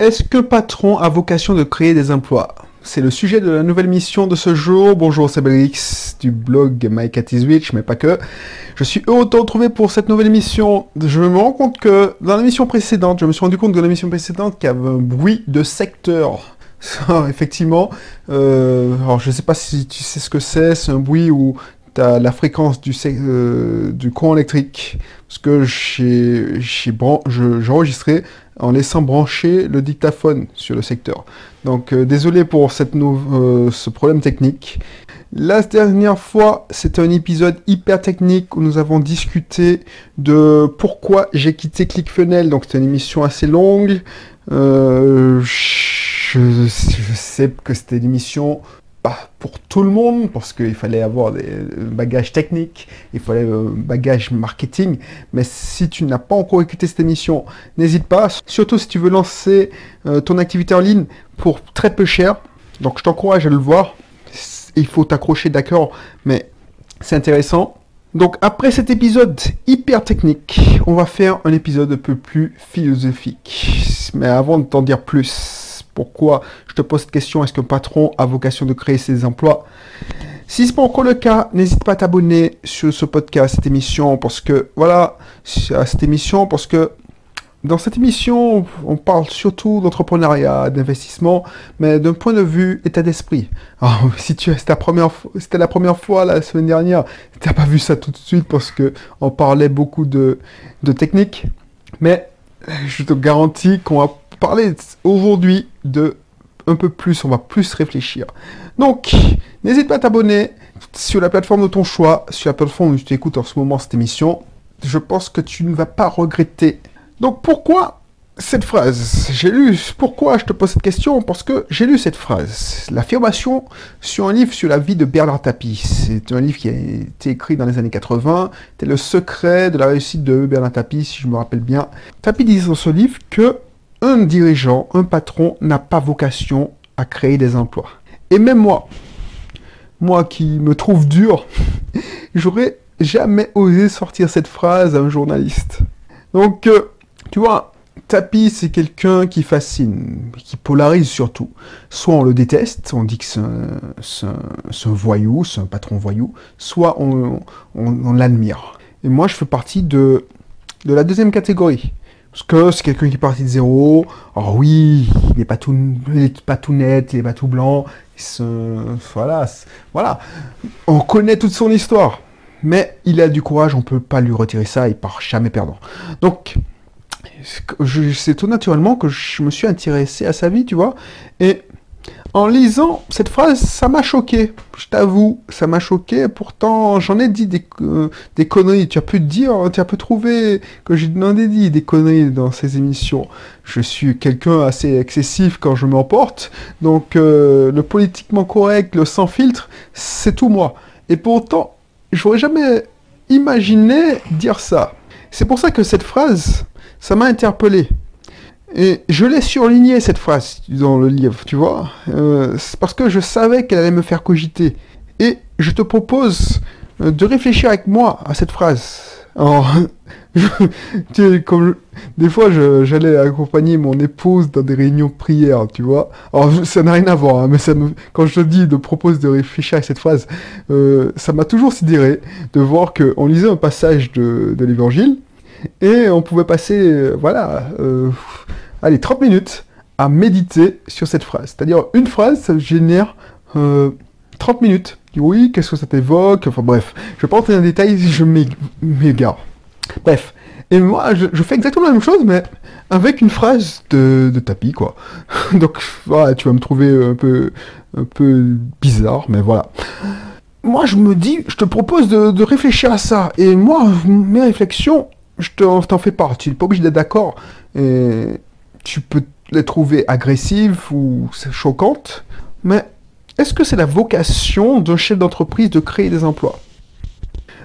Est-ce que patron a vocation de créer des emplois? C'est le sujet de la nouvelle mission de ce jour. Bonjour, c'est Belix du blog My Cat is Witch, mais pas que. Je suis heureux de te retrouver pour cette nouvelle émission. Je me rends compte que dans l'émission précédente, je me suis rendu compte de l'émission précédente qu'il y avait un bruit de secteur. Effectivement, euh, alors je sais pas si tu sais ce que c'est, c'est un bruit où as la fréquence du, euh, du courant électrique, parce que j'ai enregistré en laissant brancher le dictaphone sur le secteur. Donc euh, désolé pour cette euh, ce problème technique. La dernière fois, c'était un épisode hyper technique où nous avons discuté de pourquoi j'ai quitté ClickFunnels. Donc c'était une émission assez longue. Euh, je, sais que c'était une émission pas pour tout le monde, parce qu'il fallait avoir des bagages techniques, il fallait un bagage marketing, mais si tu n'as pas encore écouté cette émission, n'hésite pas, surtout si tu veux lancer euh, ton activité en ligne pour très peu cher, donc je t'encourage à le voir, il faut t'accrocher d'accord, mais c'est intéressant. Donc après cet épisode hyper technique, on va faire un épisode un peu plus philosophique. Mais avant de t'en dire plus, pourquoi je te pose cette question? Est-ce qu'un patron a vocation de créer ses emplois? Si ce n'est pas encore le cas, n'hésite pas à t'abonner sur ce podcast, cette émission, parce que, voilà, à cette émission, parce que dans cette émission, on parle surtout d'entrepreneuriat, d'investissement, mais d'un point de vue état d'esprit. si tu c'était la première, c'était la première fois la semaine dernière, tu n'as pas vu ça tout de suite parce que on parlait beaucoup de, de technique, mais je te garantis qu'on va parler aujourd'hui de un peu plus, on va plus réfléchir. Donc, n'hésite pas à t'abonner sur la plateforme de ton choix, sur la plateforme où tu écoutes en ce moment cette émission. Je pense que tu ne vas pas regretter. Donc, pourquoi cette phrase? J'ai lu, pourquoi je te pose cette question? Parce que j'ai lu cette phrase, l'affirmation sur un livre sur la vie de Bernard Tapie. C'est un livre qui a été écrit dans les années 80. C'est le secret de la réussite de Bernard Tapie, si je me rappelle bien. Tapie dit dans ce livre que un dirigeant, un patron n'a pas vocation à créer des emplois. Et même moi, moi qui me trouve dur, j'aurais jamais osé sortir cette phrase à un journaliste. Donc, euh, tu vois, Tapi, c'est quelqu'un qui fascine, qui polarise surtout. Soit on le déteste, on dit que c'est un, voyou, c'est un patron voyou, soit on, l'admire. Et moi, je fais partie de, de la deuxième catégorie. Parce que c'est quelqu'un qui est de zéro. Alors oui, il n'est pas tout, net, il n'est pas tout blanc. voilà, voilà. On connaît toute son histoire. Mais il a du courage, on peut pas lui retirer ça, il part jamais perdant. Donc, c'est tout naturellement que je me suis intéressé à sa vie, tu vois. Et en lisant cette phrase, ça m'a choqué. Je t'avoue, ça m'a choqué. Pourtant, j'en ai dit des, euh, des, conneries. Tu as pu dire, tu as pu trouver que j'en ai dit des conneries dans ces émissions. Je suis quelqu'un assez excessif quand je m'emporte. Donc, euh, le politiquement correct, le sans filtre, c'est tout moi. Et pourtant, j'aurais jamais imaginé dire ça. C'est pour ça que cette phrase, ça m'a interpellé. Et je l'ai surligné cette phrase dans le livre, tu vois, euh, parce que je savais qu'elle allait me faire cogiter. Et je te propose euh, de réfléchir avec moi à cette phrase. Alors, comme des fois, j'allais accompagner mon épouse dans des réunions de prière, tu vois. Alors, ça n'a rien à voir, hein, mais quand je te dis de propose de réfléchir à cette phrase, euh, ça m'a toujours sidéré de voir qu'on lisait un passage de, de l'évangile et on pouvait passer, voilà, allez, 30 minutes à méditer sur cette phrase. C'est-à-dire, une phrase, ça génère 30 euh, minutes. Oui, qu'est-ce que ça t'évoque? Enfin bref, je vais pas rentrer dans les détails, je m'égare. Bref. Et moi, je, fais exactement la même chose, mais avec une phrase de, tapis, quoi. Donc, voilà, tu vas me trouver un peu, un peu bizarre, mais voilà. Moi, je me dis, je te propose de, réfléchir à ça. Et moi, mes réflexions, je t'en fais part. Tu n'es pas obligé d'être d'accord. Tu peux les trouver agressives ou choquantes, mais est-ce que c'est la vocation d'un chef d'entreprise de créer des emplois?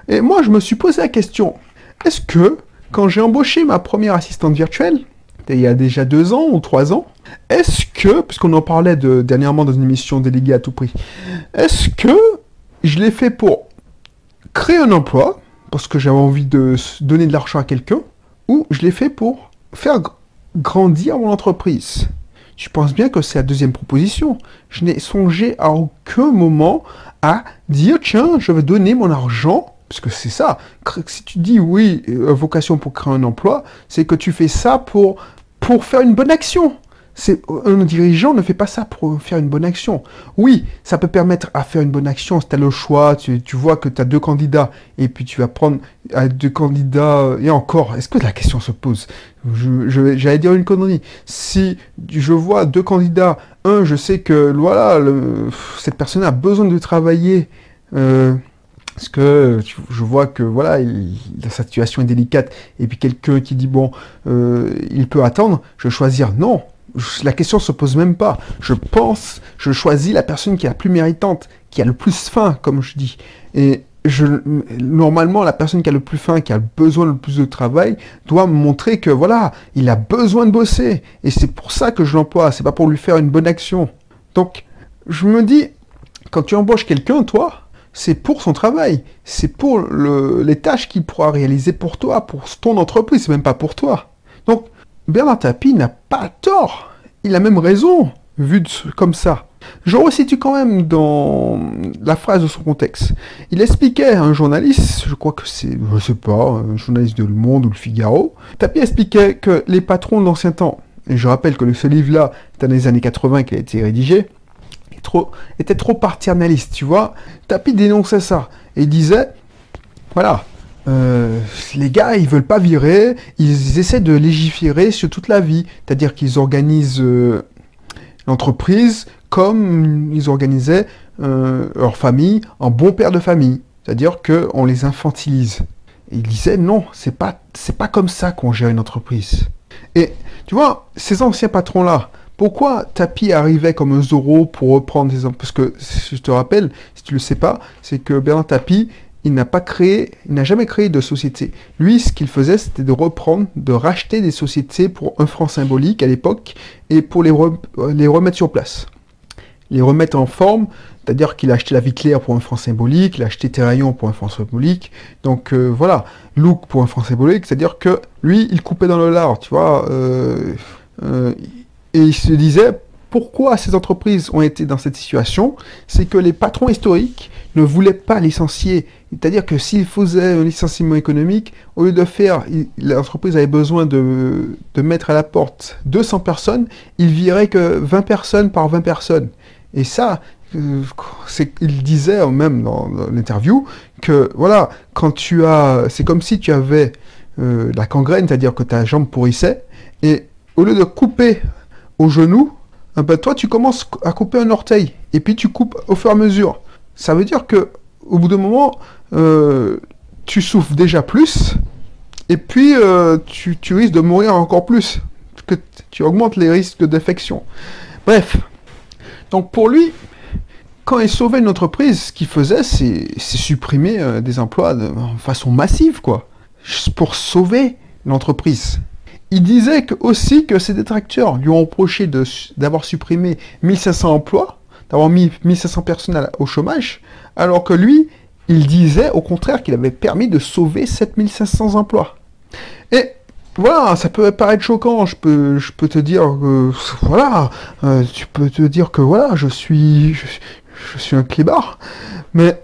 Et moi, je me suis posé la question, est-ce que quand j'ai embauché ma première assistante virtuelle, il y a déjà deux ans ou trois ans, est-ce que, puisqu'on en parlait de, dernièrement dans une émission déléguée à tout prix, est-ce que je l'ai fait pour créer un emploi, parce que j'avais envie de donner de l'argent à quelqu'un, ou je l'ai fait pour faire grandir mon entreprise. tu penses bien que c'est la deuxième proposition. Je n'ai songé à aucun moment à dire, tiens, je vais donner mon argent parce que c'est ça. Si tu dis oui, euh, vocation pour créer un emploi, c'est que tu fais ça pour, pour faire une bonne action. Un dirigeant ne fait pas ça pour faire une bonne action. Oui, ça peut permettre à faire une bonne action si tu as le choix, tu, vois que tu as deux candidats, et puis tu vas prendre deux candidats, et encore, est-ce que la question se pose? J'allais dire une connerie. Si je vois deux candidats, un, je sais que voilà, cette personne a besoin de travailler. Euh, parce que je vois que voilà, la situation est délicate, et puis quelqu'un qui dit bon, euh, il peut attendre, je vais choisir non. La question se pose même pas. Je pense, je choisis la personne qui est la plus méritante, qui a le plus faim, comme je dis. Et je, normalement, la personne qui a le plus faim, qui a besoin le plus de travail, doit me montrer que voilà, il a besoin de bosser. Et c'est pour ça que je l'emploie. C'est pas pour lui faire une bonne action. Donc, je me dis, quand tu embauches quelqu'un, toi, c'est pour son travail, c'est pour les tâches qu'il pourra réaliser pour toi, pour ton entreprise, c'est même pas pour toi. Donc, Bernard Tapie n'a pas tort, il a même raison, vu comme ça. Je resitue quand même dans la phrase de son contexte. Il expliquait à un journaliste, je crois que c'est, je sais pas, un journaliste de Le Monde ou Le Figaro, Tapie expliquait que les patrons de l'ancien temps, et je rappelle que ce livre-là dans les années 80 qu'il a été rédigé, était trop paternaliste, tu vois. Tapi dénonçait ça. Et disait, voilà, euh, les gars, ils veulent pas virer, ils essaient de légiférer sur toute la vie. C'est-à-dire qu'ils organisent euh, l'entreprise comme ils organisaient euh, leur famille en bon père de famille. C'est-à-dire qu'on les infantilise. Et il disait, non, c'est pas, c'est pas comme ça qu'on gère une entreprise. Et tu vois, ces anciens patrons-là, pourquoi Tapi arrivait comme un Zoro pour reprendre des... Parce que, je te rappelle, si tu le sais pas, c'est que Bernard Tapi, il n'a pas créé, il n'a jamais créé de société. Lui, ce qu'il faisait, c'était de reprendre, de racheter des sociétés pour un franc symbolique à l'époque et pour les, les remettre sur place. Les remettre en forme, c'est-à-dire qu'il a acheté la vie pour un franc symbolique, il a acheté Terraillon pour un franc symbolique. Donc euh, voilà, Look pour un franc symbolique, c'est-à-dire que lui, il coupait dans le lard, tu vois. Euh, euh, et il se disait, pourquoi ces entreprises ont été dans cette situation C'est que les patrons historiques ne voulaient pas licencier. C'est-à-dire que s'ils faisaient un licenciement économique, au lieu de faire, l'entreprise avait besoin de, mettre à la porte 200 personnes, ils viraient que 20 personnes par 20 personnes. Et ça, euh, il disait même dans, l'interview que voilà, quand tu as, c'est comme si tu avais euh, la gangrène, c'est-à-dire que ta jambe pourrissait, et au lieu de couper au genou, ah bah, toi tu commences à couper un orteil et puis tu coupes au fur et à mesure. Ça veut dire que au bout d'un moment, euh, tu souffres déjà plus et puis euh, tu, risques de mourir encore plus. que tu augmentes les risques d'infection. Bref. Donc pour lui, quand il sauvait une entreprise, ce qu'il faisait, c'est supprimer euh, des emplois de façon massive, quoi. Pour sauver l'entreprise. Il disait aussi que ses détracteurs lui ont reproché d'avoir supprimé 1500 emplois, d'avoir mis 1500 personnes au chômage, alors que lui, il disait au contraire qu'il avait permis de sauver 7500 emplois. Et voilà, ça peut paraître choquant, je peux, te dire que, voilà, euh, tu peux te dire que voilà, je suis, suis un clébard, mais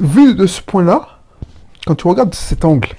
vu de ce point-là, quand tu regardes cet angle,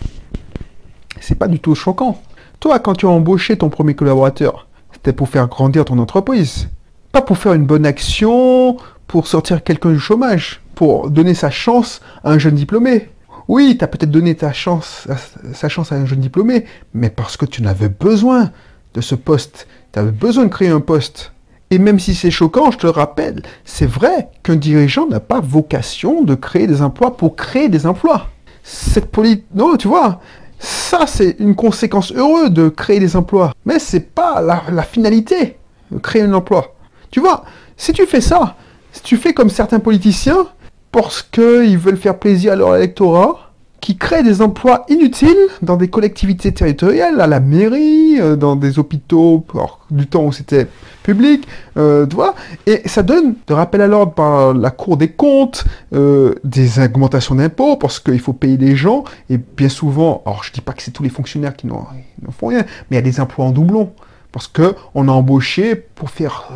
c'est pas du tout choquant. Toi, quand tu as embauché ton premier collaborateur, c'était pour faire grandir ton entreprise. Pas pour faire une bonne action, pour sortir quelqu'un du chômage, pour donner sa chance à un jeune diplômé. Oui, tu as peut-être donné ta chance, sa chance à un jeune diplômé, mais parce que tu n'avais besoin de ce poste. Tu avais besoin de créer un poste. Et même si c'est choquant, je te le rappelle, c'est vrai qu'un dirigeant n'a pas vocation de créer des emplois pour créer des emplois. Cette politique... Non, tu vois, ça, c'est une conséquence heureuse de créer des emplois. Mais c'est pas la, finalité, de créer un emploi. Tu vois, si tu fais ça, si tu fais comme certains politiciens, parce qu'ils veulent faire plaisir à leur électorat, qui créent des emplois inutiles dans des collectivités territoriales, à la mairie, euh, dans des hôpitaux, du temps où c'était public, euh, tu vois, et ça donne de rappel à l'ordre par la Cour des comptes, euh, des augmentations d'impôts, parce qu'il faut payer les gens, et bien souvent, alors je dis pas que c'est tous les fonctionnaires qui n'en font rien, mais il y a des emplois en doublon, Parce que on a embauché pour faire,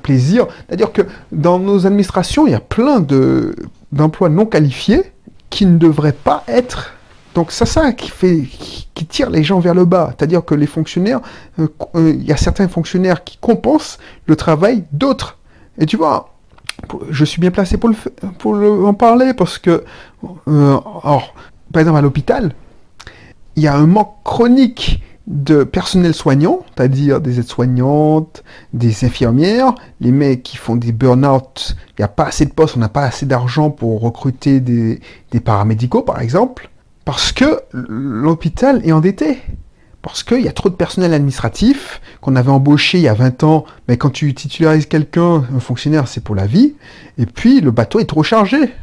plaisir. C'est-à-dire que dans nos administrations, il y a plein de, d'emplois non qualifiés qui ne devraient pas être. Donc c'est ça qui fait, qui tire les gens vers le bas. C'est-à-dire que les fonctionnaires, euh, euh, il y a certains fonctionnaires qui compensent le travail d'autres. Et tu vois, je suis bien placé pour, le, pour en parler parce que, or, par exemple à l'hôpital, il y a un manque chronique de personnel soignant, c'est-à-dire des aides-soignantes, des infirmières, les mecs qui font des burn-out, il n'y a pas assez de postes, on n'a pas assez d'argent pour recruter des, paramédicaux par exemple, parce que l'hôpital est endetté. Parce qu'il y a trop de personnel administratif qu'on avait embauché il y a 20 ans, mais quand tu titularises quelqu'un, un fonctionnaire, c'est pour la vie, et puis le bateau est trop chargé.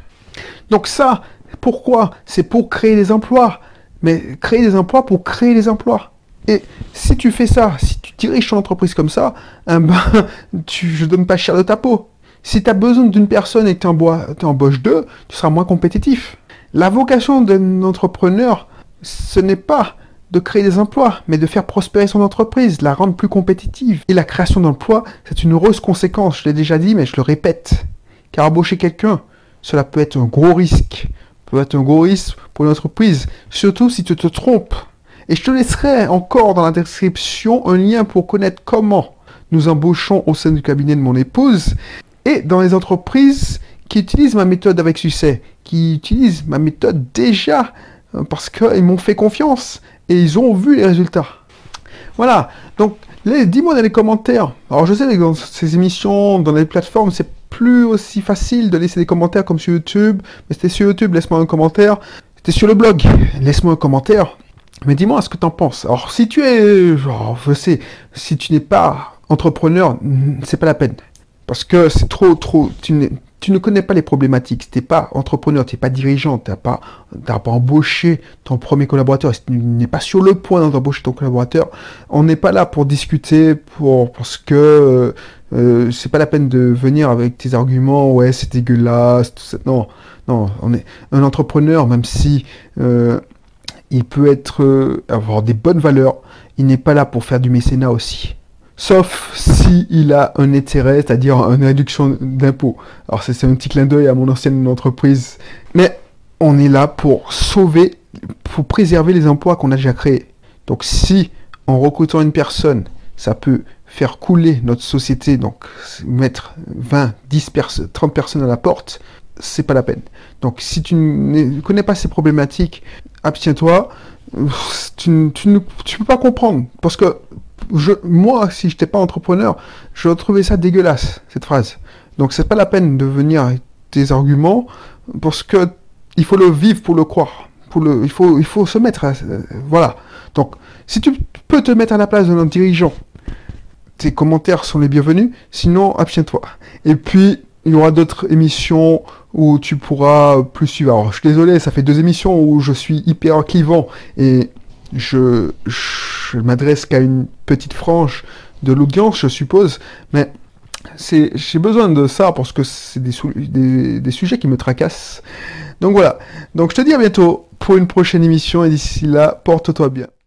Donc ça, pourquoi? C'est pour créer des emplois. Mais créer des emplois pour créer des emplois. Et si tu fais ça, si tu diriges ton entreprise comme ça, eh ben, tu, je donne pas cher de ta peau. Si tu as besoin d'une personne et que tu embauches deux, tu seras moins compétitif. La vocation d'un entrepreneur, ce n'est pas de créer des emplois, mais de faire prospérer son entreprise, la rendre plus compétitive. Et la création d'emplois, c'est une heureuse conséquence, je l'ai déjà dit, mais je le répète. Car embaucher quelqu'un, cela peut être un gros risque. Peut être un gros risque pour une entreprise, surtout si tu te trompes. Et je te laisserai encore dans la description un lien pour connaître comment nous embauchons au sein du cabinet de mon épouse et dans les entreprises qui utilisent ma méthode avec succès, qui utilisent ma méthode déjà euh, parce qu'ils m'ont fait confiance et ils ont vu les résultats. Voilà, donc dis-moi dans les commentaires. Alors je sais que dans ces émissions, dans les plateformes, c'est plus aussi facile de laisser des commentaires comme sur YouTube. Mais c'était sur YouTube, laisse-moi un commentaire. C'était sur le blog, laisse-moi un commentaire. Mais dis-moi ce que t'en penses. Alors, si tu es, genre, je sais, si tu n'es pas entrepreneur, c'est pas la peine. Parce que c'est trop, trop, tu, ne connais pas les problématiques. Si t'es pas entrepreneur, tu n'es pas dirigeant, tu n'as pas, pas embauché ton premier collaborateur, si tu n'es pas sur le point d'embaucher ton collaborateur, on n'est pas là pour discuter, pour, parce que euh, c'est pas la peine de venir avec tes arguments, ouais, c'est dégueulasse, tout ça. Non, non, on est un entrepreneur, même si euh, il peut être euh, avoir des bonnes valeurs, il n'est pas là pour faire du mécénat aussi. Sauf si il a un intérêt, c'est-à-dire une réduction d'impôts. Alors c'est un petit clin d'œil à mon ancienne entreprise. Mais on est là pour sauver, pour préserver les emplois qu'on a déjà créés. Donc si en recrutant une personne, ça peut faire couler notre société, donc mettre 20, 10 30 personnes à la porte, c'est pas la peine. Donc si tu ne connais pas ces problématiques, abstiens-toi. Tu, ne peux pas comprendre. Parce que je, moi, si je n'étais pas entrepreneur, je trouvais ça dégueulasse, cette phrase. Donc c'est pas la peine de venir avec des arguments, parce que il faut le vivre pour le croire. Pour le, il, faut, il faut se mettre à, voilà. Donc, si tu peux te mettre à la place d'un dirigeant, tes commentaires sont les bienvenus, sinon abstiens-toi. Et puis, il y aura d'autres émissions où tu pourras plus suivre. Alors, je suis désolé, ça fait deux émissions où je suis hyper clivant et je, je m'adresse qu'à une petite frange de l'audience, je suppose, mais c'est, j'ai besoin de ça parce que c'est des, des, des sujets qui me tracassent. Donc voilà. Donc je te dis à bientôt pour une prochaine émission et d'ici là, porte-toi bien.